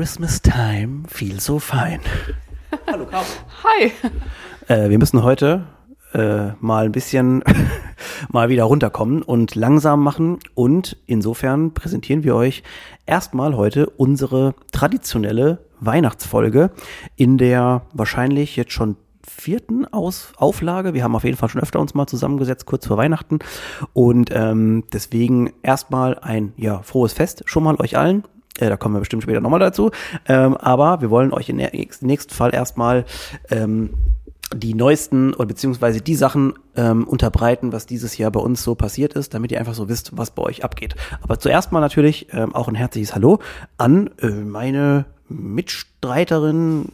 Christmas time feels so fine. Hallo Caro. Hi. Äh, wir müssen heute äh, mal ein bisschen mal wieder runterkommen und langsam machen. Und insofern präsentieren wir euch erstmal heute unsere traditionelle Weihnachtsfolge in der wahrscheinlich jetzt schon vierten Aus Auflage. Wir haben auf jeden Fall schon öfter uns mal zusammengesetzt, kurz vor Weihnachten. Und ähm, deswegen erstmal ein ja, frohes Fest schon mal euch allen. Äh, da kommen wir bestimmt später nochmal dazu. Ähm, aber wir wollen euch im nächsten Fall erstmal ähm, die neuesten oder beziehungsweise die Sachen ähm, unterbreiten, was dieses Jahr bei uns so passiert ist, damit ihr einfach so wisst, was bei euch abgeht. Aber zuerst mal natürlich ähm, auch ein herzliches Hallo an äh, meine Mitstreiterin,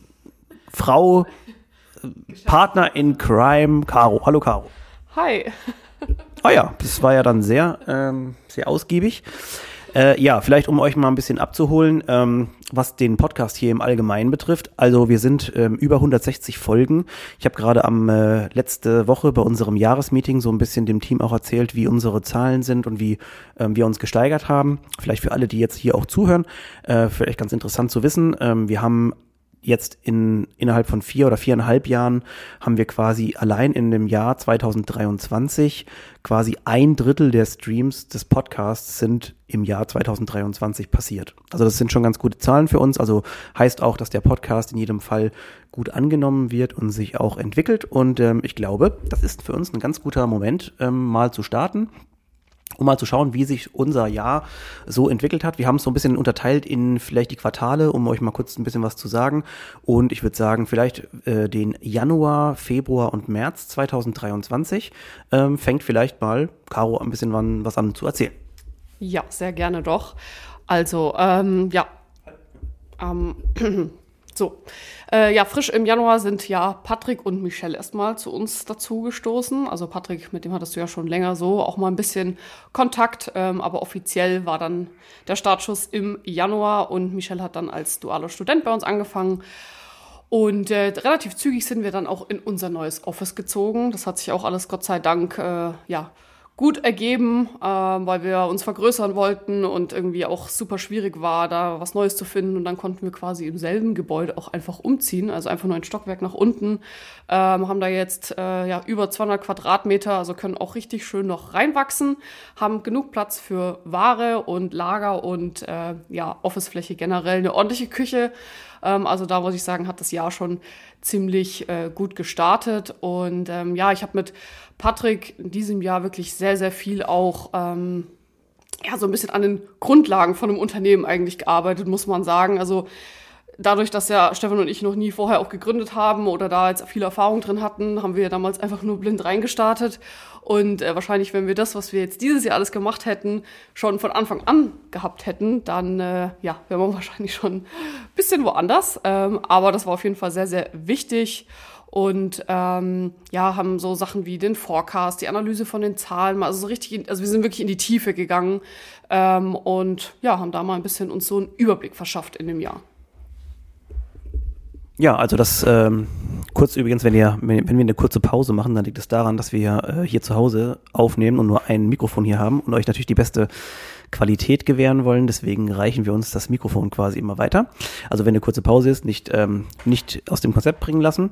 Frau, äh, Partner in Crime, Caro. Hallo Caro. Hi. Ah ja, das war ja dann sehr, ähm, sehr ausgiebig. Äh, ja, vielleicht um euch mal ein bisschen abzuholen, ähm, was den Podcast hier im Allgemeinen betrifft. Also wir sind ähm, über 160 Folgen. Ich habe gerade am äh, letzte Woche bei unserem Jahresmeeting so ein bisschen dem Team auch erzählt, wie unsere Zahlen sind und wie ähm, wir uns gesteigert haben. Vielleicht für alle, die jetzt hier auch zuhören, äh, vielleicht ganz interessant zu wissen. Ähm, wir haben jetzt in, innerhalb von vier oder viereinhalb Jahren haben wir quasi allein in dem Jahr 2023 quasi ein Drittel der Streams des Podcasts sind im Jahr 2023 passiert. Also das sind schon ganz gute Zahlen für uns. Also heißt auch, dass der Podcast in jedem Fall gut angenommen wird und sich auch entwickelt. Und ähm, ich glaube, das ist für uns ein ganz guter Moment, ähm, mal zu starten um mal zu schauen, wie sich unser Jahr so entwickelt hat. Wir haben es so ein bisschen unterteilt in vielleicht die Quartale, um euch mal kurz ein bisschen was zu sagen. Und ich würde sagen, vielleicht äh, den Januar, Februar und März 2023 ähm, fängt vielleicht mal Caro ein bisschen wann, was an zu erzählen. Ja, sehr gerne doch. Also, ähm, ja. Ähm, So, äh, ja, frisch im Januar sind ja Patrick und Michelle erstmal zu uns dazu gestoßen. Also Patrick, mit dem hattest du ja schon länger so auch mal ein bisschen Kontakt, ähm, aber offiziell war dann der Startschuss im Januar und Michelle hat dann als dualer Student bei uns angefangen. Und äh, relativ zügig sind wir dann auch in unser neues Office gezogen. Das hat sich auch alles Gott sei Dank äh, ja gut ergeben, äh, weil wir uns vergrößern wollten und irgendwie auch super schwierig war, da was Neues zu finden. Und dann konnten wir quasi im selben Gebäude auch einfach umziehen, also einfach nur ein Stockwerk nach unten. Ähm, haben da jetzt äh, ja über 200 Quadratmeter, also können auch richtig schön noch reinwachsen, haben genug Platz für Ware und Lager und äh, ja Officefläche generell, eine ordentliche Küche. Ähm, also da muss ich sagen, hat das Jahr schon ziemlich äh, gut gestartet. Und ähm, ja, ich habe mit Patrick in diesem Jahr wirklich sehr, sehr viel auch ähm, ja, so ein bisschen an den Grundlagen von einem Unternehmen eigentlich gearbeitet, muss man sagen. Also dadurch, dass ja Stefan und ich noch nie vorher auch gegründet haben oder da jetzt viel Erfahrung drin hatten, haben wir damals einfach nur blind reingestartet. Und äh, wahrscheinlich, wenn wir das, was wir jetzt dieses Jahr alles gemacht hätten, schon von Anfang an gehabt hätten, dann äh, ja, wären wir wahrscheinlich schon ein bisschen woanders. Ähm, aber das war auf jeden Fall sehr, sehr wichtig. Und ähm, ja, haben so Sachen wie den Forecast, die Analyse von den Zahlen, also so richtig, in, also wir sind wirklich in die Tiefe gegangen ähm, und ja, haben da mal ein bisschen uns so einen Überblick verschafft in dem Jahr. Ja, also das ähm, kurz übrigens, wenn, ihr, wenn, wir eine kurze Pause machen, dann liegt es daran, dass wir äh, hier zu Hause aufnehmen und nur ein Mikrofon hier haben und euch natürlich die beste Qualität gewähren wollen. Deswegen reichen wir uns das Mikrofon quasi immer weiter. Also wenn eine kurze Pause ist, nicht, ähm, nicht aus dem Konzept bringen lassen.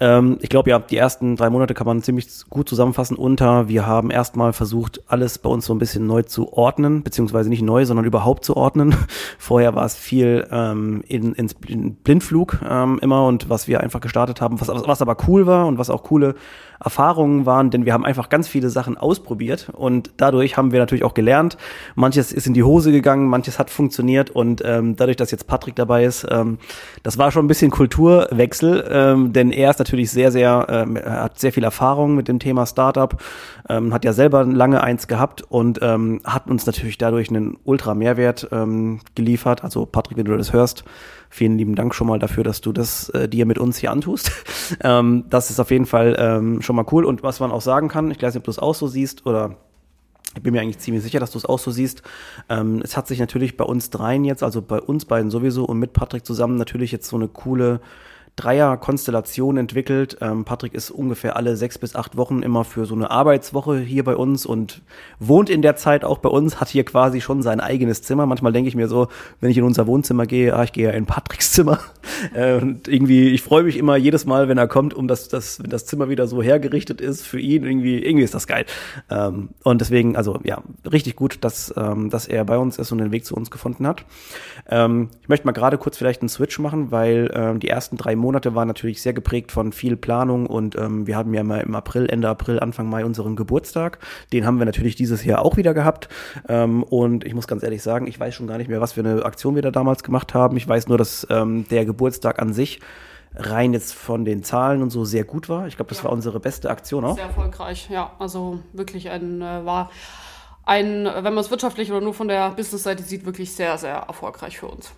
Ähm, ich glaube ja, die ersten drei Monate kann man ziemlich gut zusammenfassen unter, wir haben erstmal versucht, alles bei uns so ein bisschen neu zu ordnen, beziehungsweise nicht neu, sondern überhaupt zu ordnen. Vorher war es viel ähm, in, ins Blindflug ähm, immer und was wir einfach gestartet haben, was, was aber cool war und was auch coole Erfahrungen waren, denn wir haben einfach ganz viele Sachen ausprobiert und dadurch haben wir natürlich auch gelernt. Manches ist in die Hose gegangen, manches hat funktioniert und ähm, dadurch, dass jetzt Patrick dabei ist, ähm, das war schon ein bisschen Kulturwechsel, ähm, denn er ist natürlich sehr, sehr, ähm, hat sehr viel Erfahrung mit dem Thema Startup, ähm, hat ja selber lange eins gehabt und ähm, hat uns natürlich dadurch einen ultra Mehrwert ähm, geliefert. Also Patrick, wenn du das hörst, Vielen lieben Dank schon mal dafür, dass du das äh, dir mit uns hier antust. ähm, das ist auf jeden Fall ähm, schon mal cool. Und was man auch sagen kann, ich weiß nicht, ob du es auch so siehst oder ich bin mir eigentlich ziemlich sicher, dass du es auch so siehst. Ähm, es hat sich natürlich bei uns dreien jetzt, also bei uns beiden sowieso und mit Patrick zusammen natürlich jetzt so eine coole Dreier-Konstellation entwickelt. Ähm, Patrick ist ungefähr alle sechs bis acht Wochen immer für so eine Arbeitswoche hier bei uns und wohnt in der Zeit auch bei uns, hat hier quasi schon sein eigenes Zimmer. Manchmal denke ich mir so, wenn ich in unser Wohnzimmer gehe, ah, ich gehe ja in Patricks Zimmer. Äh, und irgendwie, ich freue mich immer jedes Mal, wenn er kommt, um das, das, wenn das Zimmer wieder so hergerichtet ist für ihn. Irgendwie, irgendwie ist das geil. Ähm, und deswegen, also ja, richtig gut, dass, ähm, dass er bei uns ist und den Weg zu uns gefunden hat. Ähm, ich möchte mal gerade kurz vielleicht einen Switch machen, weil ähm, die ersten drei Monate waren natürlich sehr geprägt von viel Planung und ähm, wir haben ja mal im April, Ende April, Anfang Mai unseren Geburtstag. Den haben wir natürlich dieses Jahr auch wieder gehabt. Ähm, und ich muss ganz ehrlich sagen, ich weiß schon gar nicht mehr, was für eine Aktion wir da damals gemacht haben. Ich weiß nur, dass ähm, der Geburtstag an sich rein jetzt von den Zahlen und so sehr gut war. Ich glaube, das ja. war unsere beste Aktion auch. Sehr erfolgreich, ja. Also wirklich ein äh, war ein, wenn man es wirtschaftlich oder nur von der Business-Seite sieht, wirklich sehr, sehr erfolgreich für uns.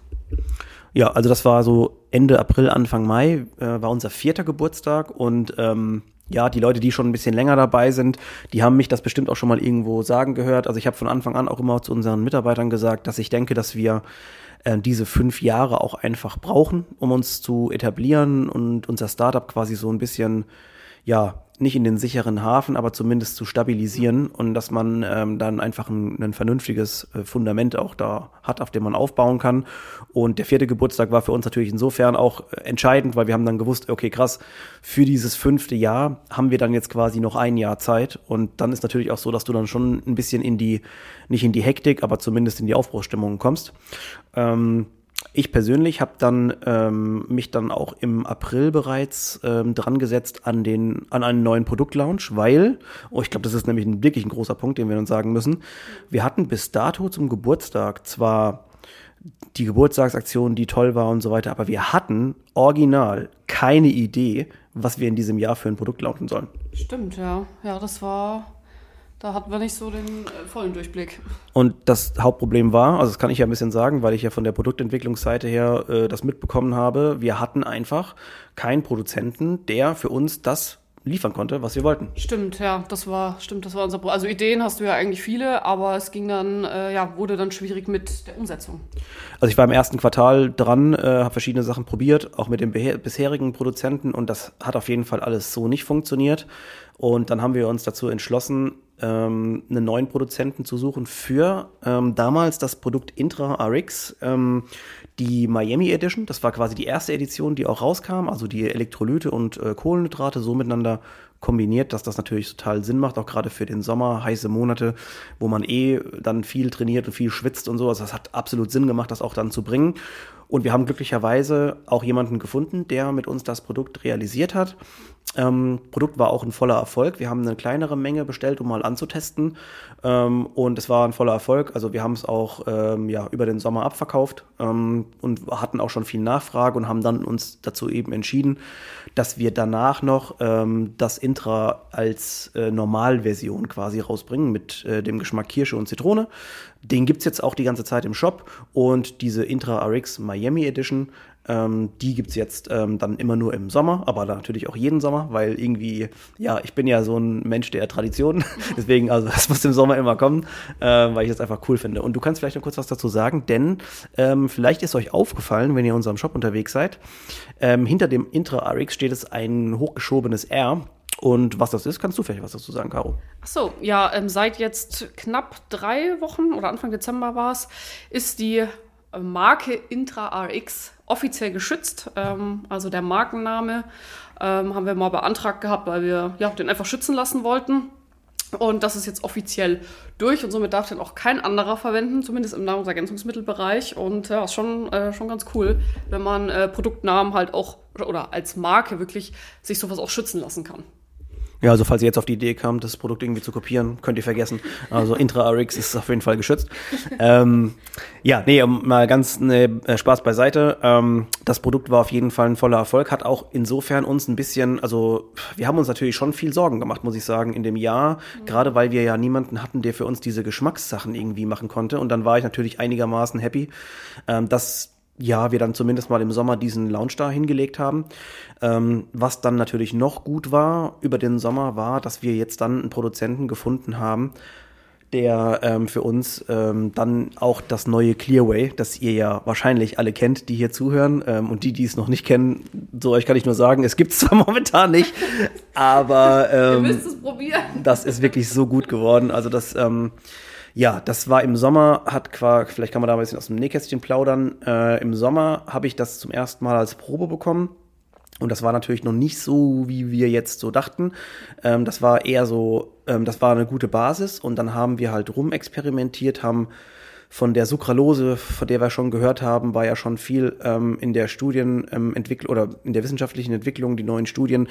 Ja, also das war so Ende April, Anfang Mai, äh, war unser vierter Geburtstag und ähm, ja, die Leute, die schon ein bisschen länger dabei sind, die haben mich das bestimmt auch schon mal irgendwo sagen gehört. Also ich habe von Anfang an auch immer zu unseren Mitarbeitern gesagt, dass ich denke, dass wir äh, diese fünf Jahre auch einfach brauchen, um uns zu etablieren und unser Startup quasi so ein bisschen ja, nicht in den sicheren Hafen, aber zumindest zu stabilisieren und dass man ähm, dann einfach ein, ein vernünftiges äh, Fundament auch da hat, auf dem man aufbauen kann. Und der vierte Geburtstag war für uns natürlich insofern auch äh, entscheidend, weil wir haben dann gewusst, okay, krass, für dieses fünfte Jahr haben wir dann jetzt quasi noch ein Jahr Zeit. Und dann ist natürlich auch so, dass du dann schon ein bisschen in die, nicht in die Hektik, aber zumindest in die Aufbruchsstimmung kommst. Ähm, ich persönlich habe dann ähm, mich dann auch im April bereits ähm, dran gesetzt an den an einen neuen Produktlaunch, weil oh, ich glaube, das ist nämlich ein, wirklich ein großer Punkt, den wir uns sagen müssen. Wir hatten bis dato zum Geburtstag zwar die Geburtstagsaktion, die toll war und so weiter, aber wir hatten original keine Idee, was wir in diesem Jahr für ein Produkt launchen sollen. Stimmt, ja. Ja, das war da hatten wir nicht so den äh, vollen Durchblick. Und das Hauptproblem war, also das kann ich ja ein bisschen sagen, weil ich ja von der Produktentwicklungsseite her äh, das mitbekommen habe, wir hatten einfach keinen Produzenten, der für uns das liefern konnte, was wir wollten. Stimmt, ja, das war, stimmt, das war unser Problem. Also Ideen hast du ja eigentlich viele, aber es ging dann, äh, ja, wurde dann schwierig mit der Umsetzung. Also ich war im ersten Quartal dran, äh, habe verschiedene Sachen probiert, auch mit den bisherigen Produzenten und das hat auf jeden Fall alles so nicht funktioniert. Und dann haben wir uns dazu entschlossen, ähm, einen neuen Produzenten zu suchen für ähm, damals das Produkt Intra RX, ähm, die Miami Edition. Das war quasi die erste Edition, die auch rauskam, also die Elektrolyte und äh, Kohlenhydrate so miteinander kombiniert, dass das natürlich total Sinn macht, auch gerade für den Sommer, heiße Monate, wo man eh dann viel trainiert und viel schwitzt und so. Also das hat absolut Sinn gemacht, das auch dann zu bringen. Und wir haben glücklicherweise auch jemanden gefunden, der mit uns das Produkt realisiert hat. Ähm, Produkt war auch ein voller Erfolg. Wir haben eine kleinere Menge bestellt, um mal anzutesten. Ähm, und es war ein voller Erfolg. Also wir haben es auch ähm, ja, über den Sommer abverkauft ähm, und hatten auch schon viel Nachfrage und haben dann uns dazu eben entschieden, dass wir danach noch ähm, das Intra als äh, Normalversion quasi rausbringen mit äh, dem Geschmack Kirsche und Zitrone. Den gibt es jetzt auch die ganze Zeit im Shop und diese Intra RX Miami Edition ähm, die gibt's jetzt ähm, dann immer nur im Sommer, aber natürlich auch jeden Sommer, weil irgendwie, ja, ich bin ja so ein Mensch der Tradition. Deswegen, also das muss im Sommer immer kommen, äh, weil ich das einfach cool finde. Und du kannst vielleicht noch kurz was dazu sagen, denn ähm, vielleicht ist euch aufgefallen, wenn ihr in unserem Shop unterwegs seid, ähm, hinter dem Intra RX steht es ein hochgeschobenes R. Und was das ist, kannst du vielleicht was dazu sagen, Caro? Ach so, ja, ähm, seit jetzt knapp drei Wochen oder Anfang Dezember war es, ist die Marke Intra RX offiziell geschützt. Ähm, also der Markenname ähm, haben wir mal beantragt gehabt, weil wir ja, den einfach schützen lassen wollten. Und das ist jetzt offiziell durch und somit darf den auch kein anderer verwenden, zumindest im Nahrungsergänzungsmittelbereich. Und ja, ist schon, äh, schon ganz cool, wenn man äh, Produktnamen halt auch oder als Marke wirklich sich sowas auch schützen lassen kann. Ja, also falls ihr jetzt auf die Idee kam, das Produkt irgendwie zu kopieren, könnt ihr vergessen. Also Intra-RX ist auf jeden Fall geschützt. ähm, ja, nee, mal ganz ne, Spaß beiseite. Ähm, das Produkt war auf jeden Fall ein voller Erfolg, hat auch insofern uns ein bisschen, also wir haben uns natürlich schon viel Sorgen gemacht, muss ich sagen, in dem Jahr, mhm. gerade weil wir ja niemanden hatten, der für uns diese Geschmackssachen irgendwie machen konnte. Und dann war ich natürlich einigermaßen happy, ähm, dass ja, wir dann zumindest mal im Sommer diesen Launch da hingelegt haben. Ähm, was dann natürlich noch gut war über den Sommer, war, dass wir jetzt dann einen Produzenten gefunden haben, der ähm, für uns ähm, dann auch das neue Clearway, das ihr ja wahrscheinlich alle kennt, die hier zuhören ähm, und die, die es noch nicht kennen, so euch kann ich nur sagen, es gibt es zwar momentan nicht, aber ähm, Ihr müsst es probieren. das ist wirklich so gut geworden. Also das, ähm, ja, das war im Sommer, hat quasi, vielleicht kann man da ein bisschen aus dem Nähkästchen plaudern. Äh, Im Sommer habe ich das zum ersten Mal als Probe bekommen. Und das war natürlich noch nicht so, wie wir jetzt so dachten. Ähm, das war eher so, ähm, das war eine gute Basis. Und dann haben wir halt rumexperimentiert, haben von der Sucralose, von der wir schon gehört haben, war ja schon viel ähm, in der Studienentwicklung oder in der wissenschaftlichen Entwicklung, die neuen Studien,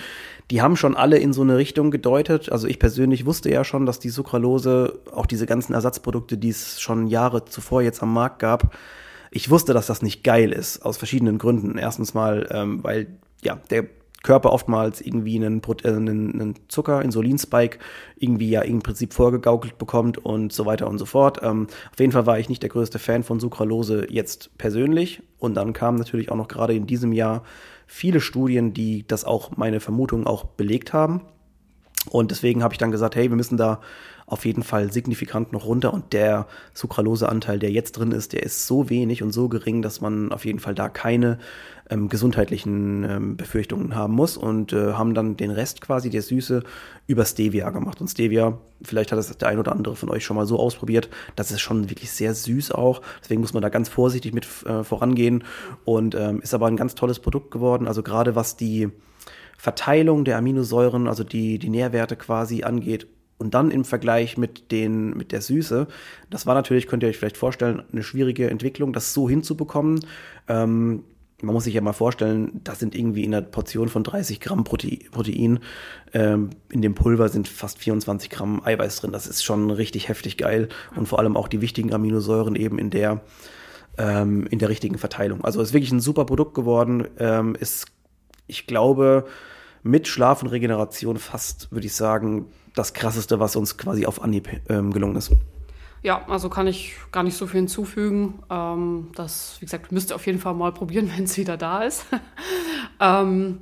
die haben schon alle in so eine Richtung gedeutet. Also ich persönlich wusste ja schon, dass die Sucralose, auch diese ganzen Ersatzprodukte, die es schon Jahre zuvor jetzt am Markt gab, ich wusste, dass das nicht geil ist, aus verschiedenen Gründen. Erstens mal, ähm, weil ja, der Körper oftmals irgendwie äh, einen, einen Zucker, Insulinspike, irgendwie ja im Prinzip vorgegaukelt bekommt und so weiter und so fort. Ähm, auf jeden Fall war ich nicht der größte Fan von Sucralose jetzt persönlich. Und dann kamen natürlich auch noch gerade in diesem Jahr viele Studien, die das auch meine Vermutung auch belegt haben. Und deswegen habe ich dann gesagt, hey, wir müssen da auf jeden Fall signifikant noch runter. Und der Sucraloseanteil, der jetzt drin ist, der ist so wenig und so gering, dass man auf jeden Fall da keine ähm, gesundheitlichen ähm, Befürchtungen haben muss. Und äh, haben dann den Rest quasi der Süße über Stevia gemacht. Und Stevia, vielleicht hat das der ein oder andere von euch schon mal so ausprobiert, das ist schon wirklich sehr süß auch. Deswegen muss man da ganz vorsichtig mit äh, vorangehen. Und ähm, ist aber ein ganz tolles Produkt geworden. Also gerade was die Verteilung der Aminosäuren, also die, die Nährwerte quasi angeht. Und dann im Vergleich mit den, mit der Süße, das war natürlich, könnt ihr euch vielleicht vorstellen, eine schwierige Entwicklung, das so hinzubekommen. Ähm, man muss sich ja mal vorstellen, das sind irgendwie in einer Portion von 30 Gramm Prote Protein, ähm, in dem Pulver sind fast 24 Gramm Eiweiß drin. Das ist schon richtig heftig geil. Und vor allem auch die wichtigen Aminosäuren eben in der, ähm, in der richtigen Verteilung. Also ist wirklich ein super Produkt geworden. Ähm, ist, ich glaube, mit Schlaf und Regeneration fast, würde ich sagen, das krasseste, was uns quasi auf Anhieb ähm, gelungen ist. Ja, also kann ich gar nicht so viel hinzufügen. Ähm, das, wie gesagt, müsst ihr auf jeden Fall mal probieren, wenn es wieder da ist. ähm,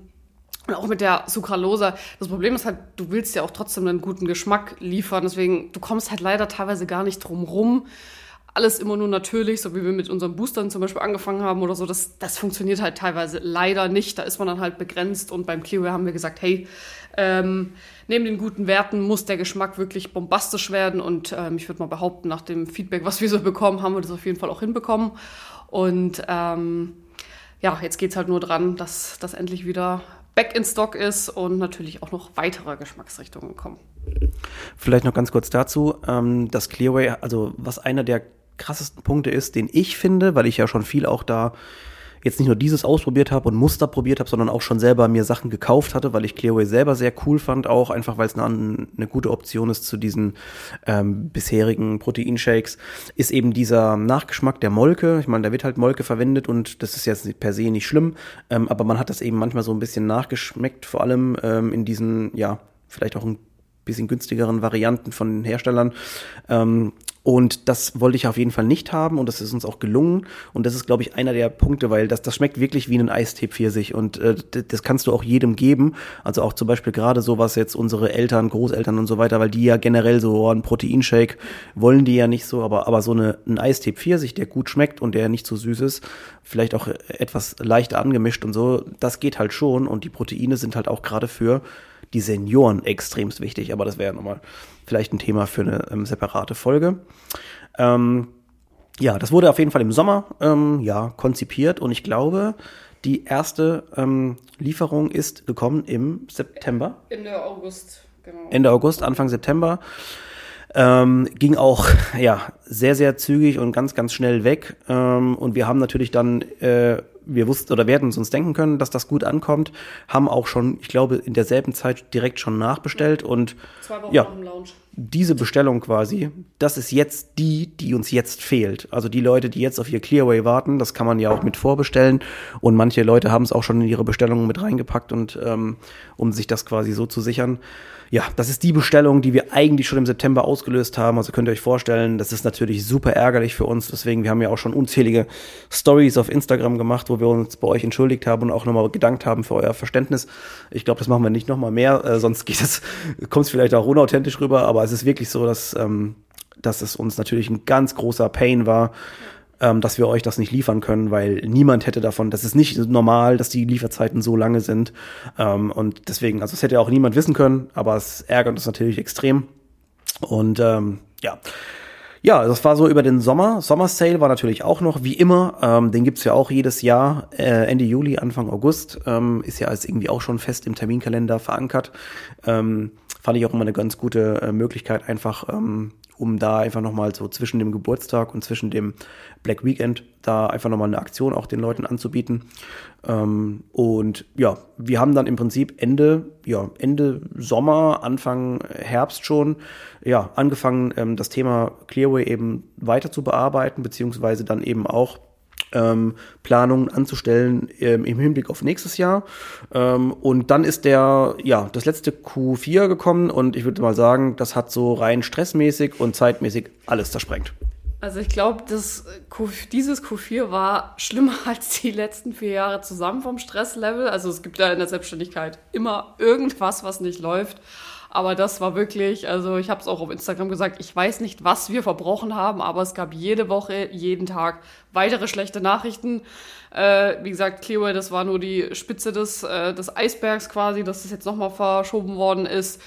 und auch mit der Sucralose. Das Problem ist halt, du willst ja auch trotzdem einen guten Geschmack liefern. Deswegen, du kommst halt leider teilweise gar nicht drum rum. Alles immer nur natürlich, so wie wir mit unseren Boostern zum Beispiel angefangen haben oder so. Das, das funktioniert halt teilweise leider nicht. Da ist man dann halt begrenzt. Und beim Clearway haben wir gesagt, hey, ähm, neben den guten Werten muss der Geschmack wirklich bombastisch werden. Und ähm, ich würde mal behaupten, nach dem Feedback, was wir so bekommen, haben wir das auf jeden Fall auch hinbekommen. Und ähm, ja, jetzt geht's halt nur dran, dass das endlich wieder back in stock ist und natürlich auch noch weitere Geschmacksrichtungen kommen. Vielleicht noch ganz kurz dazu. Ähm, das Clearway, also was einer der krassesten Punkte ist, den ich finde, weil ich ja schon viel auch da jetzt nicht nur dieses ausprobiert habe und Muster probiert habe, sondern auch schon selber mir Sachen gekauft hatte, weil ich Clearway selber sehr cool fand, auch einfach weil es eine, eine gute Option ist zu diesen ähm, bisherigen Proteinshakes, ist eben dieser Nachgeschmack der Molke. Ich meine, da wird halt Molke verwendet und das ist jetzt per se nicht schlimm, ähm, aber man hat das eben manchmal so ein bisschen nachgeschmeckt, vor allem ähm, in diesen, ja, vielleicht auch ein bisschen günstigeren Varianten von den Herstellern. Ähm, und das wollte ich auf jeden Fall nicht haben und das ist uns auch gelungen. Und das ist, glaube ich, einer der Punkte, weil das, das schmeckt wirklich wie ein Eistee Pfirsich und äh, das kannst du auch jedem geben. Also auch zum Beispiel gerade so, was jetzt unsere Eltern, Großeltern und so weiter, weil die ja generell so oh, einen Proteinshake wollen die ja nicht so, aber, aber so eine, ein Eistee Pfirsich, der gut schmeckt und der nicht so süß ist, vielleicht auch etwas leichter angemischt und so, das geht halt schon und die Proteine sind halt auch gerade für die Senioren extremst wichtig, aber das wäre nochmal vielleicht ein Thema für eine ähm, separate Folge. Ähm, ja, das wurde auf jeden Fall im Sommer ähm, ja konzipiert und ich glaube, die erste ähm, Lieferung ist gekommen im September. Ende August, genau. Ende August, Anfang September. Ähm, ging auch ja sehr sehr zügig und ganz ganz schnell weg ähm, und wir haben natürlich dann äh, wir wussten oder werden uns denken können, dass das gut ankommt, haben auch schon, ich glaube, in derselben Zeit direkt schon nachbestellt und Zwei Wochen ja, nach dem Launch. Diese Bestellung quasi, das ist jetzt die, die uns jetzt fehlt. Also die Leute, die jetzt auf ihr Clearway warten, das kann man ja auch mit vorbestellen und manche Leute haben es auch schon in ihre Bestellungen mit reingepackt und ähm, um sich das quasi so zu sichern. Ja, das ist die Bestellung, die wir eigentlich schon im September ausgelöst haben. Also könnt ihr euch vorstellen, das ist natürlich super ärgerlich für uns. Deswegen, wir haben ja auch schon unzählige Stories auf Instagram gemacht, wo wir uns bei euch entschuldigt haben und auch nochmal gedankt haben für euer Verständnis. Ich glaube, das machen wir nicht nochmal mehr, äh, sonst geht es, kommt es vielleicht auch unauthentisch rüber, aber es ist wirklich so, dass ähm, dass es uns natürlich ein ganz großer Pain war, ähm, dass wir euch das nicht liefern können, weil niemand hätte davon, das ist nicht normal, dass die Lieferzeiten so lange sind. Ähm, und deswegen, also es hätte auch niemand wissen können, aber es ärgert uns natürlich extrem. Und ähm, ja. Ja, das war so über den Sommer. Sommer Sale war natürlich auch noch, wie immer. Ähm, den gibt's ja auch jedes Jahr, äh, Ende Juli, Anfang August. Ähm, ist ja als irgendwie auch schon fest im Terminkalender verankert. Ähm, fand ich auch immer eine ganz gute äh, Möglichkeit, einfach ähm, um da einfach nochmal so zwischen dem Geburtstag und zwischen dem Black Weekend da einfach nochmal eine Aktion auch den Leuten anzubieten. Ähm, und ja, wir haben dann im Prinzip Ende, ja, Ende Sommer, Anfang Herbst schon, ja, angefangen, ähm, das Thema Clearway eben weiter zu bearbeiten, beziehungsweise dann eben auch ähm, Planungen anzustellen ähm, im Hinblick auf nächstes Jahr. Ähm, und dann ist der, ja, das letzte Q4 gekommen und ich würde mal sagen, das hat so rein stressmäßig und zeitmäßig alles zersprengt. Also ich glaube, dieses Q4 war schlimmer als die letzten vier Jahre zusammen vom Stresslevel. Also es gibt ja in der Selbstständigkeit immer irgendwas, was nicht läuft. Aber das war wirklich, also ich habe es auch auf Instagram gesagt, ich weiß nicht, was wir verbrochen haben, aber es gab jede Woche, jeden Tag weitere schlechte Nachrichten. Äh, wie gesagt, Clearway, das war nur die Spitze des, äh, des Eisbergs quasi, dass das jetzt nochmal verschoben worden ist.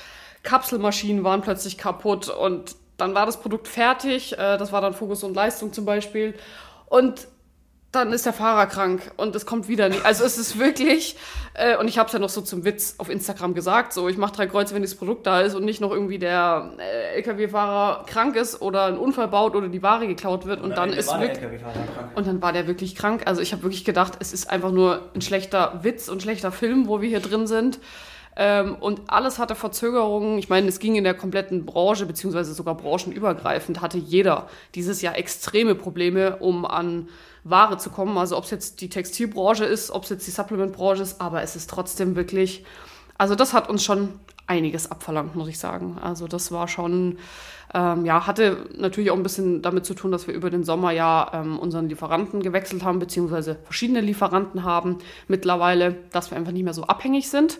Kapselmaschinen waren plötzlich kaputt und dann war das Produkt fertig. Äh, das war dann Fokus und Leistung zum Beispiel. Und dann ist der Fahrer krank und es kommt wieder nicht. Also es ist wirklich, äh, und ich habe es ja noch so zum Witz auf Instagram gesagt, so ich mache drei Kreuze, wenn das Produkt da ist und nicht noch irgendwie der äh, LKW-Fahrer krank ist oder einen Unfall baut oder die Ware geklaut wird und, und dann ist wirklich und dann war der wirklich krank. Also ich habe wirklich gedacht, es ist einfach nur ein schlechter Witz und schlechter Film, wo wir hier drin sind. Ähm, und alles hatte Verzögerungen. Ich meine, es ging in der kompletten Branche, beziehungsweise sogar branchenübergreifend, hatte jeder dieses Jahr extreme Probleme, um an Ware zu kommen. Also ob es jetzt die Textilbranche ist, ob es jetzt die Supplementbranche ist, aber es ist trotzdem wirklich, also das hat uns schon einiges abverlangt, muss ich sagen. Also das war schon, ähm, ja, hatte natürlich auch ein bisschen damit zu tun, dass wir über den Sommer ja ähm, unseren Lieferanten gewechselt haben, beziehungsweise verschiedene Lieferanten haben mittlerweile, dass wir einfach nicht mehr so abhängig sind,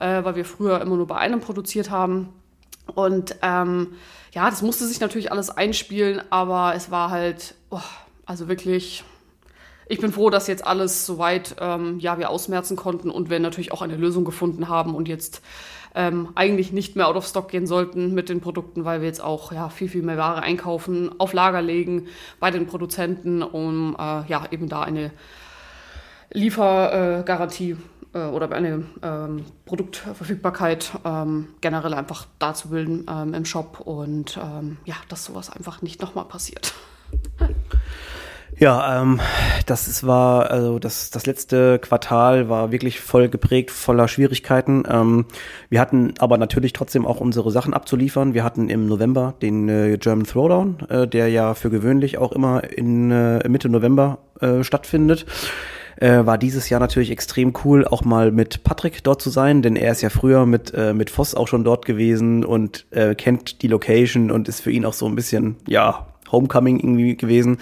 äh, weil wir früher immer nur bei einem produziert haben. Und ähm, ja, das musste sich natürlich alles einspielen, aber es war halt, oh, also wirklich ich bin froh, dass jetzt alles soweit ähm, ja, wir ausmerzen konnten und wir natürlich auch eine Lösung gefunden haben und jetzt ähm, eigentlich nicht mehr out of stock gehen sollten mit den Produkten, weil wir jetzt auch ja, viel, viel mehr Ware einkaufen, auf Lager legen bei den Produzenten, um äh, ja, eben da eine Liefergarantie äh, oder eine ähm, Produktverfügbarkeit ähm, generell einfach darzubilden ähm, im Shop und ähm, ja, dass sowas einfach nicht nochmal passiert. Ja, ähm, das ist, war, also das, das letzte Quartal war wirklich voll geprägt, voller Schwierigkeiten. Ähm, wir hatten aber natürlich trotzdem auch unsere Sachen abzuliefern. Wir hatten im November den äh, German Throwdown, äh, der ja für gewöhnlich auch immer in äh, Mitte November äh, stattfindet. Äh, war dieses Jahr natürlich extrem cool, auch mal mit Patrick dort zu sein, denn er ist ja früher mit, äh, mit Voss auch schon dort gewesen und äh, kennt die Location und ist für ihn auch so ein bisschen, ja, Homecoming irgendwie gewesen.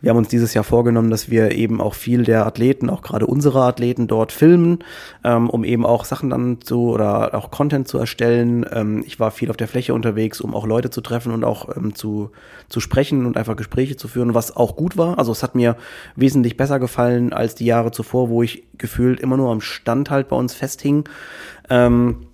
Wir haben uns dieses Jahr vorgenommen, dass wir eben auch viel der Athleten, auch gerade unsere Athleten dort filmen, ähm, um eben auch Sachen dann zu oder auch Content zu erstellen. Ähm, ich war viel auf der Fläche unterwegs, um auch Leute zu treffen und auch ähm, zu, zu sprechen und einfach Gespräche zu führen, was auch gut war. Also es hat mir wesentlich besser gefallen als die Jahre zuvor, wo ich gefühlt immer nur am Stand halt bei uns festhing. Ähm,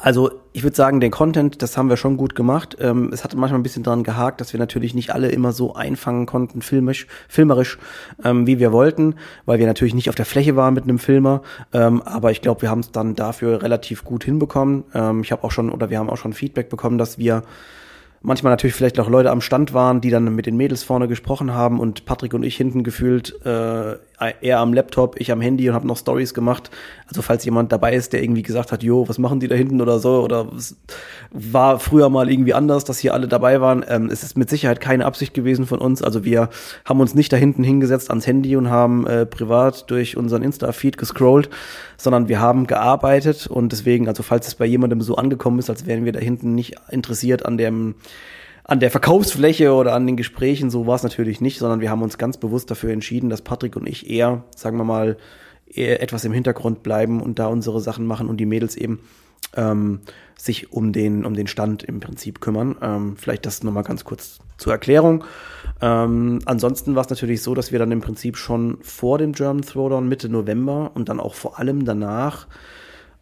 also ich würde sagen, den Content, das haben wir schon gut gemacht. Ähm, es hat manchmal ein bisschen daran gehakt, dass wir natürlich nicht alle immer so einfangen konnten, filmisch, filmerisch, ähm, wie wir wollten, weil wir natürlich nicht auf der Fläche waren mit einem Filmer. Ähm, aber ich glaube, wir haben es dann dafür relativ gut hinbekommen. Ähm, ich habe auch schon, oder wir haben auch schon Feedback bekommen, dass wir manchmal natürlich vielleicht auch Leute am Stand waren, die dann mit den Mädels vorne gesprochen haben und Patrick und ich hinten gefühlt äh, er am Laptop, ich am Handy und habe noch Stories gemacht. Also falls jemand dabei ist, der irgendwie gesagt hat, jo, was machen die da hinten oder so oder war früher mal irgendwie anders, dass hier alle dabei waren. Ähm, es ist mit Sicherheit keine Absicht gewesen von uns. Also wir haben uns nicht da hinten hingesetzt ans Handy und haben äh, privat durch unseren Insta-Feed gescrollt, sondern wir haben gearbeitet und deswegen, also falls es bei jemandem so angekommen ist, als wären wir da hinten nicht interessiert an dem an der Verkaufsfläche oder an den Gesprächen, so war es natürlich nicht, sondern wir haben uns ganz bewusst dafür entschieden, dass Patrick und ich eher, sagen wir mal, eher etwas im Hintergrund bleiben und da unsere Sachen machen und die Mädels eben ähm, sich um den, um den Stand im Prinzip kümmern. Ähm, vielleicht das nochmal ganz kurz zur Erklärung. Ähm, ansonsten war es natürlich so, dass wir dann im Prinzip schon vor dem German Throwdown Mitte November und dann auch vor allem danach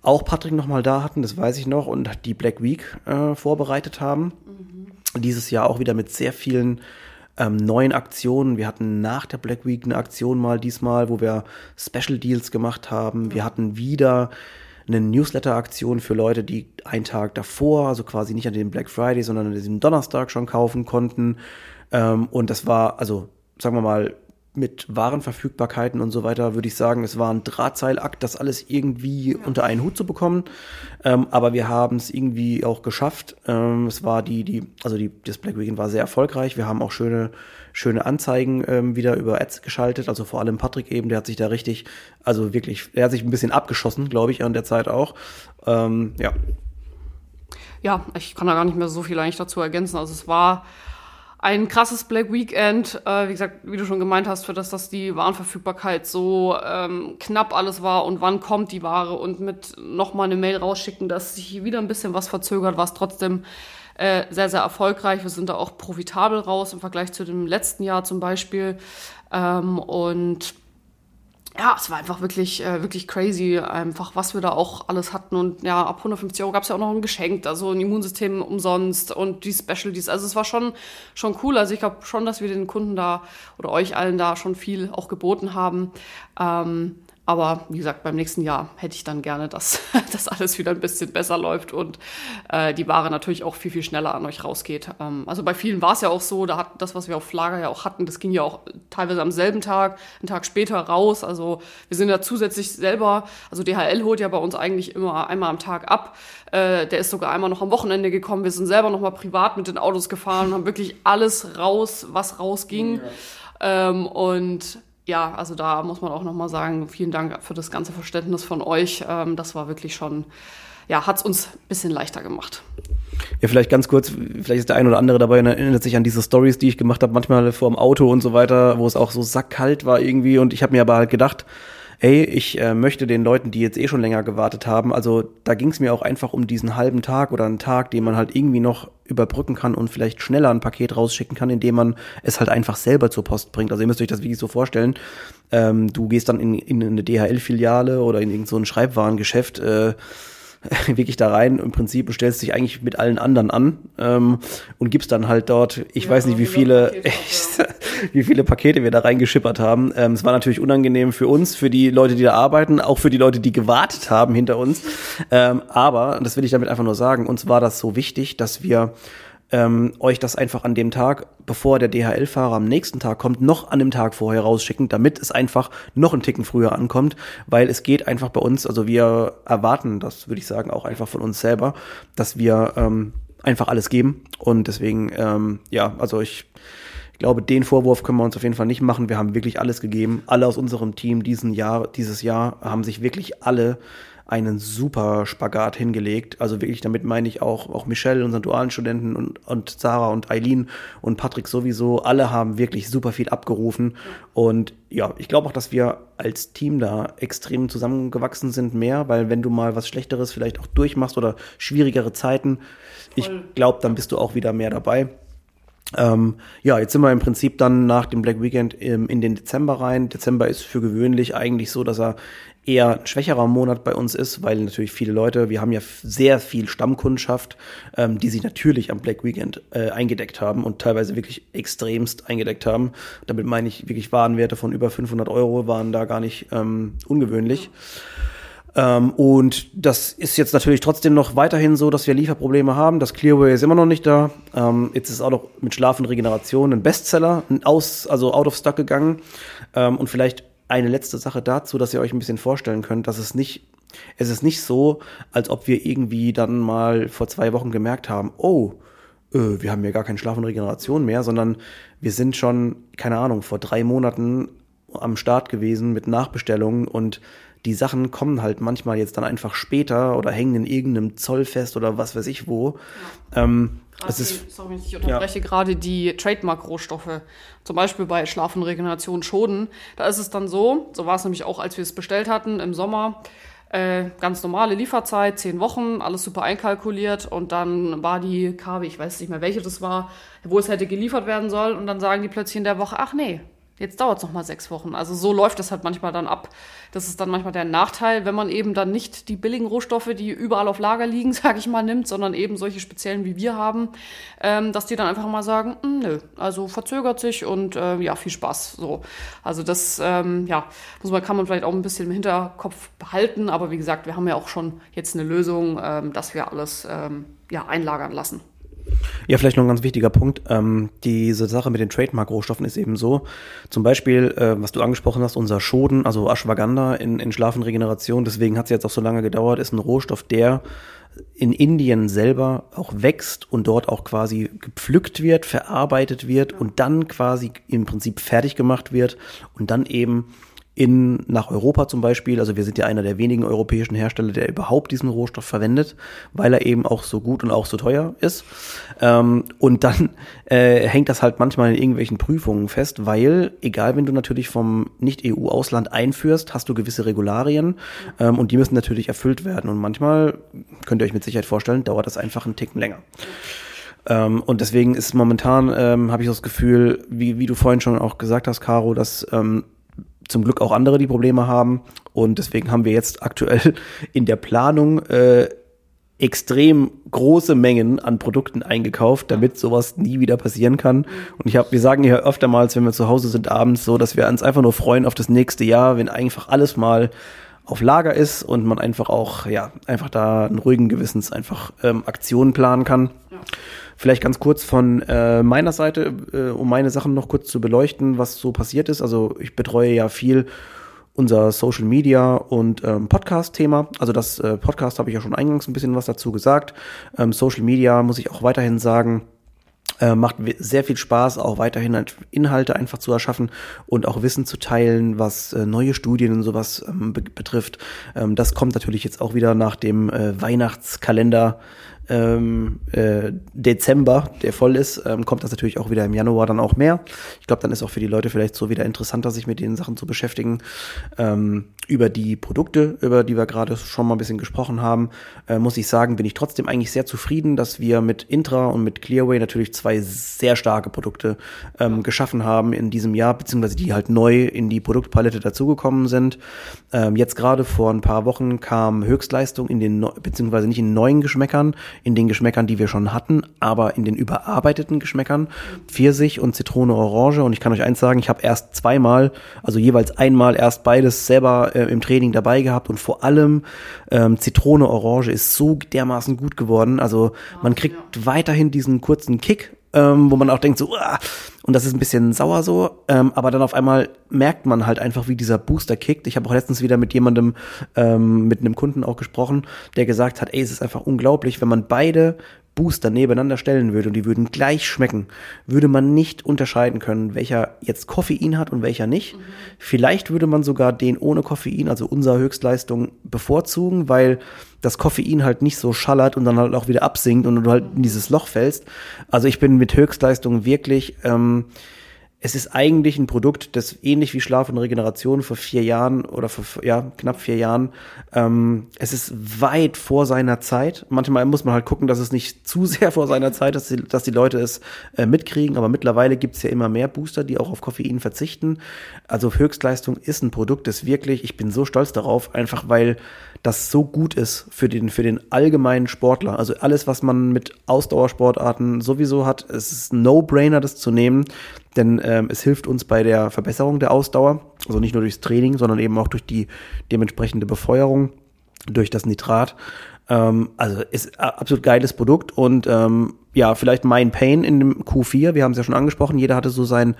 auch Patrick nochmal da hatten, das weiß ich noch, und die Black Week äh, vorbereitet haben. Mhm. Dieses Jahr auch wieder mit sehr vielen ähm, neuen Aktionen. Wir hatten nach der Black Week eine Aktion mal diesmal, wo wir Special Deals gemacht haben. Wir hatten wieder eine Newsletter-Aktion für Leute, die einen Tag davor, also quasi nicht an dem Black Friday, sondern an diesem Donnerstag schon kaufen konnten. Ähm, und das war, also sagen wir mal, mit Warenverfügbarkeiten und so weiter, würde ich sagen, es war ein Drahtseilakt, das alles irgendwie ja. unter einen Hut zu bekommen. Ähm, aber wir haben es irgendwie auch geschafft. Ähm, es war die, die, also die, das Black Weekend war sehr erfolgreich. Wir haben auch schöne, schöne Anzeigen ähm, wieder über Ads geschaltet. Also vor allem Patrick eben, der hat sich da richtig, also wirklich, er hat sich ein bisschen abgeschossen, glaube ich, an der Zeit auch. Ähm, ja. Ja, ich kann da gar nicht mehr so viel eigentlich dazu ergänzen. Also es war ein krasses Black Weekend. Äh, wie gesagt, wie du schon gemeint hast, für das, dass die Warenverfügbarkeit so ähm, knapp alles war und wann kommt die Ware und mit nochmal eine Mail rausschicken, dass sich wieder ein bisschen was verzögert, war es trotzdem äh, sehr, sehr erfolgreich. Wir sind da auch profitabel raus im Vergleich zu dem letzten Jahr zum Beispiel. Ähm, und ja, es war einfach wirklich, äh, wirklich crazy, einfach was wir da auch alles hatten. Und ja, ab 150 Euro gab es ja auch noch ein Geschenk, also ein Immunsystem umsonst und die Specialties. Also es war schon, schon cool. Also ich glaube schon, dass wir den Kunden da oder euch allen da schon viel auch geboten haben. Ähm, aber wie gesagt, beim nächsten Jahr hätte ich dann gerne, dass das alles wieder ein bisschen besser läuft und äh, die Ware natürlich auch viel, viel schneller an euch rausgeht. Ähm, also bei vielen war es ja auch so, da hat das, was wir auf Lager ja auch hatten, das ging ja auch teilweise am selben Tag, einen Tag später raus. Also wir sind ja zusätzlich selber, also DHL holt ja bei uns eigentlich immer einmal am Tag ab. Äh, der ist sogar einmal noch am Wochenende gekommen. Wir sind selber noch mal privat mit den Autos gefahren und haben wirklich alles raus, was rausging. Ja. Ähm, und ja, also da muss man auch nochmal sagen, vielen Dank für das ganze Verständnis von euch. Ähm, das war wirklich schon, ja, hat es uns ein bisschen leichter gemacht. Ja, vielleicht ganz kurz, vielleicht ist der ein oder andere dabei und erinnert sich an diese Stories, die ich gemacht habe, manchmal vor dem Auto und so weiter, wo es auch so sackkalt war irgendwie. Und ich habe mir aber halt gedacht, ey, ich äh, möchte den Leuten, die jetzt eh schon länger gewartet haben, also da ging es mir auch einfach um diesen halben Tag oder einen Tag, den man halt irgendwie noch überbrücken kann und vielleicht schneller ein Paket rausschicken kann, indem man es halt einfach selber zur Post bringt. Also ihr müsst euch das wirklich so vorstellen. Ähm, du gehst dann in, in eine DHL-Filiale oder in irgendein so ein Schreibwarengeschäft, äh, wirklich da rein im Prinzip und stellst dich eigentlich mit allen anderen an ähm, und gibst dann halt dort, ich ja, weiß nicht, wie viele, wie viele Pakete wir da reingeschippert haben. Ähm, es war natürlich unangenehm für uns, für die Leute, die da arbeiten, auch für die Leute, die gewartet haben hinter uns. Ähm, aber, das will ich damit einfach nur sagen, uns war das so wichtig, dass wir ähm, euch das einfach an dem Tag, bevor der DHL-Fahrer am nächsten Tag kommt, noch an dem Tag vorher rausschicken, damit es einfach noch einen Ticken früher ankommt, weil es geht einfach bei uns, also wir erwarten das, würde ich sagen, auch einfach von uns selber, dass wir ähm, einfach alles geben und deswegen, ähm, ja, also ich ich glaube, den Vorwurf können wir uns auf jeden Fall nicht machen. Wir haben wirklich alles gegeben. Alle aus unserem Team diesen Jahr, dieses Jahr haben sich wirklich alle einen super Spagat hingelegt. Also wirklich, damit meine ich auch, auch Michelle, unseren dualen Studenten und, und Sarah und Eileen und Patrick sowieso. Alle haben wirklich super viel abgerufen. Und ja, ich glaube auch, dass wir als Team da extrem zusammengewachsen sind mehr, weil wenn du mal was Schlechteres vielleicht auch durchmachst oder schwierigere Zeiten, Voll. ich glaube, dann bist du auch wieder mehr dabei. Ähm, ja, jetzt sind wir im Prinzip dann nach dem Black Weekend im, in den Dezember rein. Dezember ist für gewöhnlich eigentlich so, dass er eher ein schwächerer Monat bei uns ist, weil natürlich viele Leute, wir haben ja sehr viel Stammkundschaft, ähm, die sich natürlich am Black Weekend äh, eingedeckt haben und teilweise wirklich extremst eingedeckt haben. Damit meine ich wirklich Warenwerte von über 500 Euro waren da gar nicht ähm, ungewöhnlich. Ähm, und das ist jetzt natürlich trotzdem noch weiterhin so, dass wir Lieferprobleme haben. Das Clearway ist immer noch nicht da. Ähm, jetzt ist auch noch mit Schlaf und Regeneration ein Bestseller aus, also out of stock gegangen. Ähm, und vielleicht eine letzte Sache dazu, dass ihr euch ein bisschen vorstellen könnt, dass es nicht, es ist nicht so, als ob wir irgendwie dann mal vor zwei Wochen gemerkt haben, oh, äh, wir haben ja gar keinen Schlaf und Regeneration mehr, sondern wir sind schon, keine Ahnung, vor drei Monaten am Start gewesen mit Nachbestellungen und die Sachen kommen halt manchmal jetzt dann einfach später oder hängen in irgendeinem Zoll fest oder was weiß ich wo. Ja. Ähm, es ist, sorry, ich unterbreche ja. gerade die Trademark-Rohstoffe. Zum Beispiel bei Schlaf und Regeneration Schoden. Da ist es dann so, so war es nämlich auch, als wir es bestellt hatten im Sommer. Äh, ganz normale Lieferzeit, zehn Wochen, alles super einkalkuliert und dann war die KW, ich weiß nicht mehr welche das war, wo es hätte geliefert werden soll und dann sagen die plötzlich in der Woche, ach nee, Jetzt dauert es noch mal sechs Wochen. Also so läuft das halt manchmal dann ab. Das ist dann manchmal der Nachteil, wenn man eben dann nicht die billigen Rohstoffe, die überall auf Lager liegen, sage ich mal, nimmt, sondern eben solche speziellen wie wir haben, ähm, dass die dann einfach mal sagen, hm, nö, also verzögert sich und äh, ja, viel Spaß. So, also das, ähm, ja, muss man kann man vielleicht auch ein bisschen im Hinterkopf behalten. Aber wie gesagt, wir haben ja auch schon jetzt eine Lösung, ähm, dass wir alles ähm, ja einlagern lassen. Ja, vielleicht noch ein ganz wichtiger Punkt. Ähm, diese Sache mit den Trademark-Rohstoffen ist eben so. Zum Beispiel, äh, was du angesprochen hast, unser Schoden, also Ashwagandha in, in Schlafenregeneration, deswegen hat es jetzt auch so lange gedauert, ist ein Rohstoff, der in Indien selber auch wächst und dort auch quasi gepflückt wird, verarbeitet wird und dann quasi im Prinzip fertig gemacht wird und dann eben in, nach Europa zum Beispiel. Also wir sind ja einer der wenigen europäischen Hersteller, der überhaupt diesen Rohstoff verwendet, weil er eben auch so gut und auch so teuer ist. Ähm, und dann äh, hängt das halt manchmal in irgendwelchen Prüfungen fest, weil egal, wenn du natürlich vom Nicht-EU-Ausland einführst, hast du gewisse Regularien ähm, und die müssen natürlich erfüllt werden. Und manchmal, könnt ihr euch mit Sicherheit vorstellen, dauert das einfach einen Ticken länger. Ähm, und deswegen ist momentan, ähm, habe ich das Gefühl, wie, wie du vorhin schon auch gesagt hast, Caro, dass ähm, zum Glück auch andere die Probleme haben. Und deswegen haben wir jetzt aktuell in der Planung äh, extrem große Mengen an Produkten eingekauft, damit sowas nie wieder passieren kann. Und ich habe, wir sagen ja öftermals, wenn wir zu Hause sind abends, so, dass wir uns einfach nur freuen auf das nächste Jahr, wenn einfach alles mal auf Lager ist und man einfach auch, ja, einfach da einen ruhigen Gewissens einfach ähm, Aktionen planen kann. Ja. Vielleicht ganz kurz von äh, meiner Seite, äh, um meine Sachen noch kurz zu beleuchten, was so passiert ist. Also ich betreue ja viel unser Social Media und ähm, Podcast-Thema. Also das äh, Podcast habe ich ja schon eingangs ein bisschen was dazu gesagt. Ähm, Social Media muss ich auch weiterhin sagen. Äh, macht sehr viel Spaß, auch weiterhin halt Inhalte einfach zu erschaffen und auch Wissen zu teilen, was äh, neue Studien und sowas ähm, be betrifft. Ähm, das kommt natürlich jetzt auch wieder nach dem äh, Weihnachtskalender ähm, äh, Dezember, der voll ist, ähm, kommt das natürlich auch wieder im Januar dann auch mehr. Ich glaube, dann ist auch für die Leute vielleicht so wieder interessanter, sich mit den Sachen zu beschäftigen. Ähm, über die Produkte, über die wir gerade schon mal ein bisschen gesprochen haben, äh, muss ich sagen, bin ich trotzdem eigentlich sehr zufrieden, dass wir mit Intra und mit Clearway natürlich zwei sehr starke Produkte ähm, geschaffen haben in diesem Jahr, beziehungsweise die halt neu in die Produktpalette dazugekommen sind. Ähm, jetzt gerade vor ein paar Wochen kam Höchstleistung in den, beziehungsweise nicht in neuen Geschmäckern, in den Geschmäckern, die wir schon hatten, aber in den überarbeiteten Geschmäckern Pfirsich und Zitrone Orange. Und ich kann euch eins sagen, ich habe erst zweimal, also jeweils einmal erst beides selber äh, im Training dabei gehabt und vor allem ähm, Zitrone Orange ist so dermaßen gut geworden. Also man kriegt weiterhin diesen kurzen Kick ähm, wo man auch denkt so, Uah! und das ist ein bisschen sauer so, ähm, aber dann auf einmal merkt man halt einfach, wie dieser Booster kickt. Ich habe auch letztens wieder mit jemandem, ähm, mit einem Kunden auch gesprochen, der gesagt hat, ey, es ist einfach unglaublich, wenn man beide Booster nebeneinander stellen würde und die würden gleich schmecken, würde man nicht unterscheiden können, welcher jetzt Koffein hat und welcher nicht. Mhm. Vielleicht würde man sogar den ohne Koffein, also unser Höchstleistung, bevorzugen, weil das Koffein halt nicht so schallert und dann halt auch wieder absinkt und du halt in dieses Loch fällst. Also ich bin mit Höchstleistung wirklich ähm, es ist eigentlich ein Produkt, das ähnlich wie Schlaf und Regeneration vor vier Jahren oder vor ja, knapp vier Jahren, ähm, es ist weit vor seiner Zeit. Manchmal muss man halt gucken, dass es nicht zu sehr vor seiner Zeit ist, dass die, dass die Leute es äh, mitkriegen, aber mittlerweile gibt es ja immer mehr Booster, die auch auf Koffein verzichten. Also Höchstleistung ist ein Produkt, das wirklich, ich bin so stolz darauf, einfach weil das so gut ist für den, für den allgemeinen Sportler. Also alles, was man mit Ausdauersportarten sowieso hat, es ist No-Brainer, das zu nehmen, denn ähm, es hilft uns bei der Verbesserung der Ausdauer. Also nicht nur durchs Training, sondern eben auch durch die dementsprechende Befeuerung, durch das Nitrat. Ähm, also ist absolut geiles Produkt und ähm, ja, vielleicht mein Pain in dem Q4. Wir haben es ja schon angesprochen. Jeder hatte so sein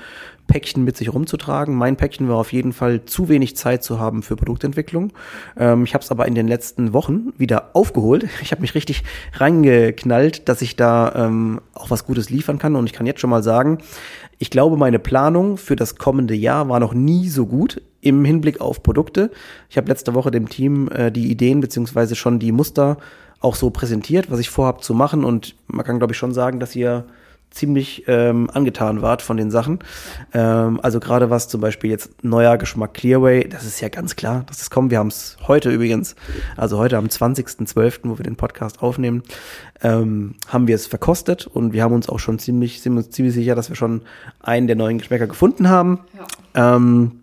Päckchen mit sich rumzutragen. Mein Päckchen war auf jeden Fall zu wenig Zeit zu haben für Produktentwicklung. Ähm, ich habe es aber in den letzten Wochen wieder aufgeholt. Ich habe mich richtig reingeknallt, dass ich da ähm, auch was Gutes liefern kann. Und ich kann jetzt schon mal sagen, ich glaube, meine Planung für das kommende Jahr war noch nie so gut im Hinblick auf Produkte. Ich habe letzte Woche dem Team äh, die Ideen beziehungsweise schon die Muster auch so präsentiert, was ich vorhabe zu machen. Und man kann, glaube ich, schon sagen, dass ihr ziemlich ähm, angetan wart von den Sachen. Ähm, also gerade was zum Beispiel jetzt neuer Geschmack Clearway, das ist ja ganz klar, dass es kommt. Wir haben es heute übrigens, also heute am 20.12., wo wir den Podcast aufnehmen, ähm, haben wir es verkostet und wir haben uns auch schon ziemlich, sind uns ziemlich sicher, dass wir schon einen der neuen Geschmäcker gefunden haben. Ja. Ähm,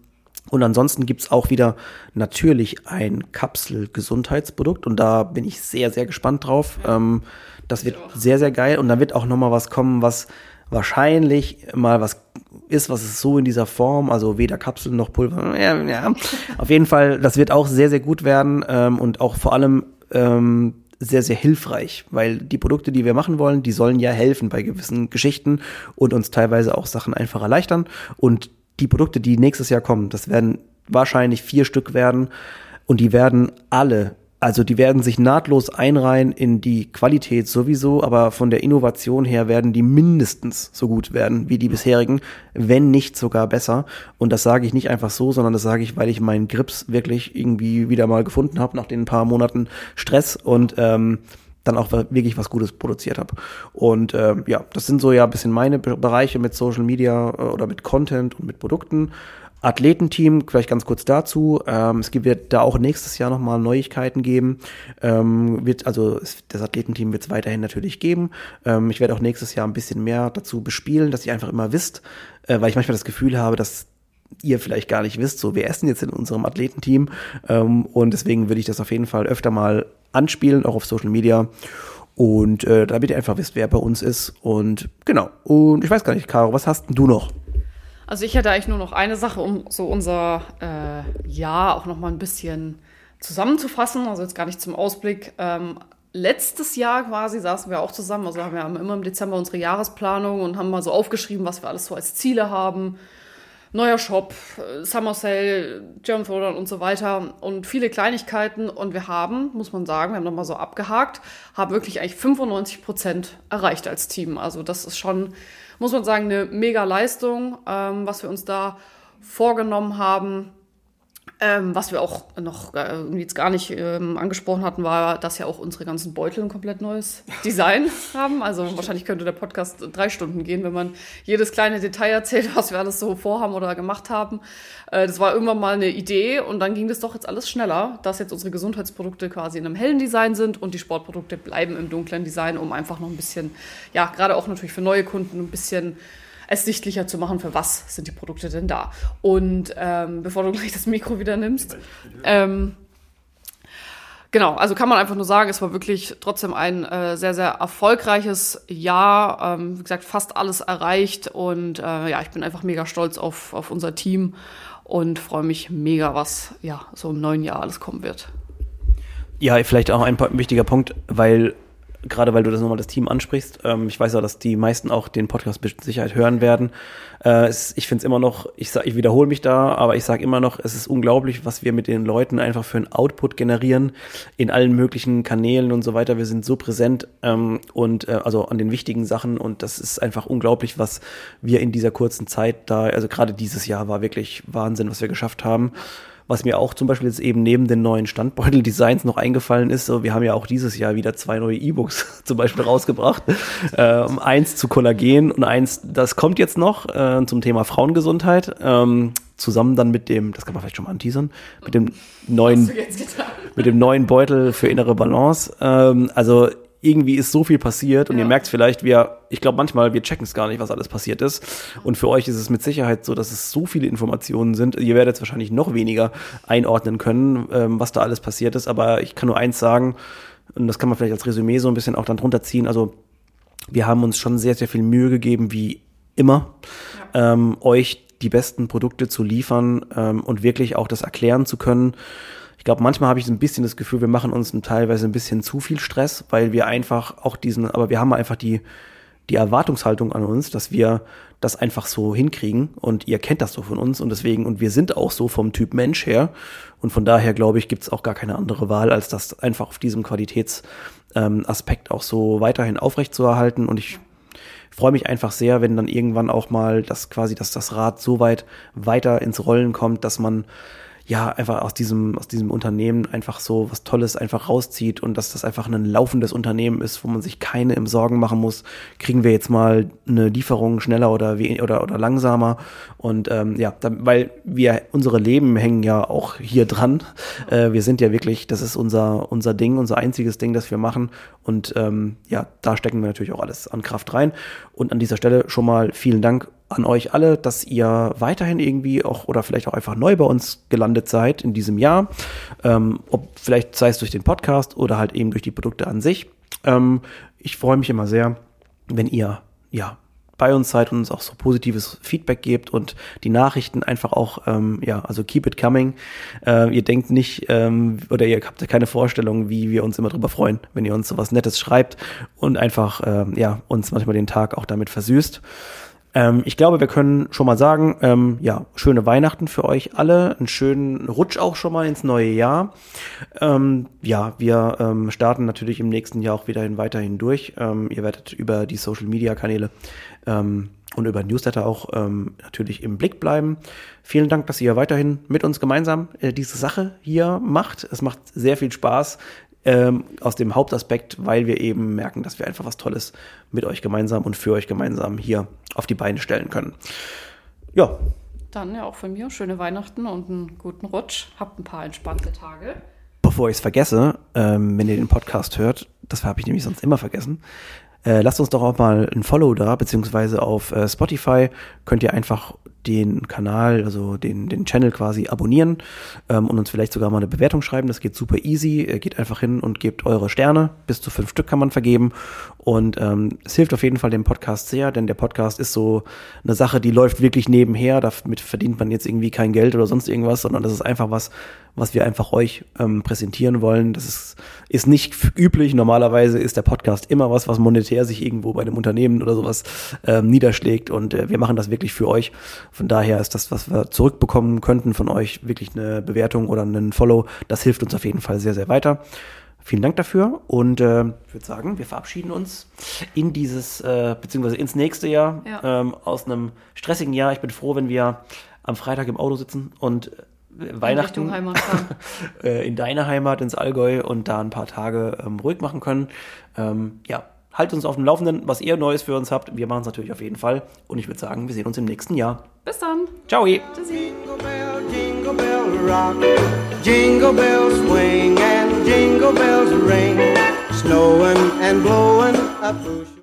und ansonsten gibt's auch wieder natürlich ein Kapsel-Gesundheitsprodukt und da bin ich sehr, sehr gespannt drauf. Ähm, das wird sehr, sehr geil. Und da wird auch nochmal was kommen, was wahrscheinlich mal was ist, was es so in dieser Form, also weder Kapseln noch Pulver. Ja, ja. Auf jeden Fall, das wird auch sehr, sehr gut werden ähm, und auch vor allem ähm, sehr, sehr hilfreich, weil die Produkte, die wir machen wollen, die sollen ja helfen bei gewissen Geschichten und uns teilweise auch Sachen einfach erleichtern. Und die Produkte, die nächstes Jahr kommen, das werden wahrscheinlich vier Stück werden und die werden alle also die werden sich nahtlos einreihen in die Qualität sowieso, aber von der Innovation her werden die mindestens so gut werden wie die bisherigen, wenn nicht sogar besser. Und das sage ich nicht einfach so, sondern das sage ich, weil ich meinen Grips wirklich irgendwie wieder mal gefunden habe nach den paar Monaten Stress und ähm, dann auch wirklich was Gutes produziert habe. Und äh, ja, das sind so ja ein bisschen meine Bereiche mit Social Media äh, oder mit Content und mit Produkten. Athletenteam, vielleicht ganz kurz dazu. Ähm, es wird da auch nächstes Jahr nochmal Neuigkeiten geben. Ähm, wird, also das Athletenteam wird es weiterhin natürlich geben. Ähm, ich werde auch nächstes Jahr ein bisschen mehr dazu bespielen, dass ihr einfach immer wisst, äh, weil ich manchmal das Gefühl habe, dass ihr vielleicht gar nicht wisst, so wir essen jetzt in unserem Athletenteam. Ähm, und deswegen würde ich das auf jeden Fall öfter mal anspielen, auch auf Social Media. Und äh, damit ihr einfach wisst, wer bei uns ist. Und genau. Und ich weiß gar nicht, Caro, was hast denn du noch? Also ich hätte eigentlich nur noch eine Sache, um so unser äh, Jahr auch noch mal ein bisschen zusammenzufassen. Also jetzt gar nicht zum Ausblick. Ähm, letztes Jahr quasi saßen wir auch zusammen. Also haben wir immer im Dezember unsere Jahresplanung und haben mal so aufgeschrieben, was wir alles so als Ziele haben. Neuer Shop, Summer Sale, German Throwdown und so weiter und viele Kleinigkeiten. Und wir haben, muss man sagen, wir haben nochmal so abgehakt, haben wirklich eigentlich 95 Prozent erreicht als Team. Also das ist schon muss man sagen, eine mega Leistung, ähm, was wir uns da vorgenommen haben. Ähm, was wir auch noch äh, jetzt gar nicht ähm, angesprochen hatten, war, dass ja auch unsere ganzen Beutel ein komplett neues Design haben. Also wahrscheinlich könnte der Podcast drei Stunden gehen, wenn man jedes kleine Detail erzählt, was wir alles so vorhaben oder gemacht haben. Äh, das war irgendwann mal eine Idee und dann ging das doch jetzt alles schneller, dass jetzt unsere Gesundheitsprodukte quasi in einem hellen Design sind und die Sportprodukte bleiben im dunklen Design, um einfach noch ein bisschen, ja, gerade auch natürlich für neue Kunden ein bisschen es sichtlicher zu machen, für was sind die Produkte denn da. Und ähm, bevor du gleich das Mikro wieder nimmst, ähm, genau, also kann man einfach nur sagen, es war wirklich trotzdem ein äh, sehr, sehr erfolgreiches Jahr. Ähm, wie gesagt, fast alles erreicht und äh, ja, ich bin einfach mega stolz auf, auf unser Team und freue mich mega, was ja so im neuen Jahr alles kommen wird. Ja, vielleicht auch ein wichtiger Punkt, weil gerade weil du das nochmal das Team ansprichst. Ähm, ich weiß ja, dass die meisten auch den Podcast mit Sicherheit hören werden. Äh, es, ich finde es immer noch, ich, sag, ich wiederhole mich da, aber ich sage immer noch, es ist unglaublich, was wir mit den Leuten einfach für einen Output generieren in allen möglichen Kanälen und so weiter. Wir sind so präsent ähm, und äh, also an den wichtigen Sachen und das ist einfach unglaublich, was wir in dieser kurzen Zeit da, also gerade dieses Jahr war wirklich Wahnsinn, was wir geschafft haben. Was mir auch zum Beispiel jetzt eben neben den neuen Standbeutel-Designs noch eingefallen ist, so, wir haben ja auch dieses Jahr wieder zwei neue E-Books zum Beispiel rausgebracht. Ähm, eins zu Kollagen und eins, das kommt jetzt noch äh, zum Thema Frauengesundheit. Ähm, zusammen dann mit dem, das kann man vielleicht schon mal anteasern, mit dem neuen, mit dem neuen Beutel für innere Balance. Ähm, also irgendwie ist so viel passiert und ja. ihr merkt vielleicht, wir, ich glaube manchmal, wir checken es gar nicht, was alles passiert ist. Und für euch ist es mit Sicherheit so, dass es so viele Informationen sind. Ihr werdet es wahrscheinlich noch weniger einordnen können, ähm, was da alles passiert ist. Aber ich kann nur eins sagen, und das kann man vielleicht als Resümee so ein bisschen auch dann drunter ziehen. Also wir haben uns schon sehr, sehr viel Mühe gegeben, wie immer, ja. ähm, euch die besten Produkte zu liefern ähm, und wirklich auch das erklären zu können ich glaube, manchmal habe ich so ein bisschen das Gefühl, wir machen uns teilweise ein bisschen zu viel Stress, weil wir einfach auch diesen, aber wir haben einfach die, die Erwartungshaltung an uns, dass wir das einfach so hinkriegen und ihr kennt das so von uns und deswegen, und wir sind auch so vom Typ Mensch her und von daher glaube ich, gibt es auch gar keine andere Wahl, als das einfach auf diesem Qualitätsaspekt ähm, auch so weiterhin aufrechtzuerhalten und ich freue mich einfach sehr, wenn dann irgendwann auch mal das quasi, dass das Rad so weit weiter ins Rollen kommt, dass man ja, einfach aus diesem, aus diesem Unternehmen einfach so was Tolles einfach rauszieht und dass das einfach ein laufendes Unternehmen ist, wo man sich keine im Sorgen machen muss, kriegen wir jetzt mal eine Lieferung schneller oder, oder, oder langsamer. Und ähm, ja, da, weil wir, unsere Leben hängen ja auch hier dran. Äh, wir sind ja wirklich, das ist unser, unser Ding, unser einziges Ding, das wir machen. Und ähm, ja, da stecken wir natürlich auch alles an Kraft rein. Und an dieser Stelle schon mal vielen Dank an euch alle, dass ihr weiterhin irgendwie auch oder vielleicht auch einfach neu bei uns gelandet seid in diesem Jahr. Ähm, ob vielleicht sei es durch den Podcast oder halt eben durch die Produkte an sich. Ähm, ich freue mich immer sehr, wenn ihr ja bei uns seid und uns auch so positives Feedback gebt und die Nachrichten einfach auch, ähm, ja, also keep it coming. Äh, ihr denkt nicht ähm, oder ihr habt keine Vorstellung, wie wir uns immer drüber freuen, wenn ihr uns sowas Nettes schreibt und einfach, ähm, ja, uns manchmal den Tag auch damit versüßt. Ähm, ich glaube, wir können schon mal sagen, ähm, ja, schöne Weihnachten für euch alle, einen schönen Rutsch auch schon mal ins neue Jahr. Ähm, ja, wir ähm, starten natürlich im nächsten Jahr auch wieder weiterhin durch. Ähm, ihr werdet über die Social Media Kanäle ähm, und über Newsletter auch ähm, natürlich im Blick bleiben. Vielen Dank, dass ihr weiterhin mit uns gemeinsam äh, diese Sache hier macht. Es macht sehr viel Spaß ähm, aus dem Hauptaspekt, weil wir eben merken, dass wir einfach was Tolles mit euch gemeinsam und für euch gemeinsam hier auf die Beine stellen können. Ja. Dann ja auch von mir schöne Weihnachten und einen guten Rutsch. Habt ein paar entspannte Tage. Bevor ich es vergesse, ähm, wenn ihr den Podcast hört, das habe ich nämlich sonst immer vergessen, äh, lasst uns doch auch mal ein Follow da, beziehungsweise auf äh, Spotify könnt ihr einfach den Kanal, also den, den Channel quasi abonnieren ähm, und uns vielleicht sogar mal eine Bewertung schreiben. Das geht super easy. Ihr geht einfach hin und gebt eure Sterne. Bis zu fünf Stück kann man vergeben. Und ähm, es hilft auf jeden Fall dem Podcast sehr, denn der Podcast ist so eine Sache, die läuft wirklich nebenher. Damit verdient man jetzt irgendwie kein Geld oder sonst irgendwas, sondern das ist einfach was, was wir einfach euch ähm, präsentieren wollen. Das ist, ist nicht üblich. Normalerweise ist der Podcast immer was, was monetär sich irgendwo bei einem Unternehmen oder sowas ähm, niederschlägt. Und äh, wir machen das wirklich für euch. Von daher ist das, was wir zurückbekommen könnten von euch, wirklich eine Bewertung oder einen Follow. Das hilft uns auf jeden Fall sehr, sehr weiter. Vielen Dank dafür und äh, ich würde sagen, wir verabschieden uns in dieses, äh, beziehungsweise ins nächste Jahr ja. ähm, aus einem stressigen Jahr. Ich bin froh, wenn wir am Freitag im Auto sitzen und äh, Weihnachten in, äh, in deine Heimat, ins Allgäu und da ein paar Tage ähm, ruhig machen können. Ähm, ja, haltet uns auf dem Laufenden, was ihr Neues für uns habt. Wir machen es natürlich auf jeden Fall. Und ich würde sagen, wir sehen uns im nächsten Jahr. Bis dann. Ciao. Tschüssi. Jingle bell, jingle bell rock. Jingle bells swing and jingle bells ring. Snowing and blowing up.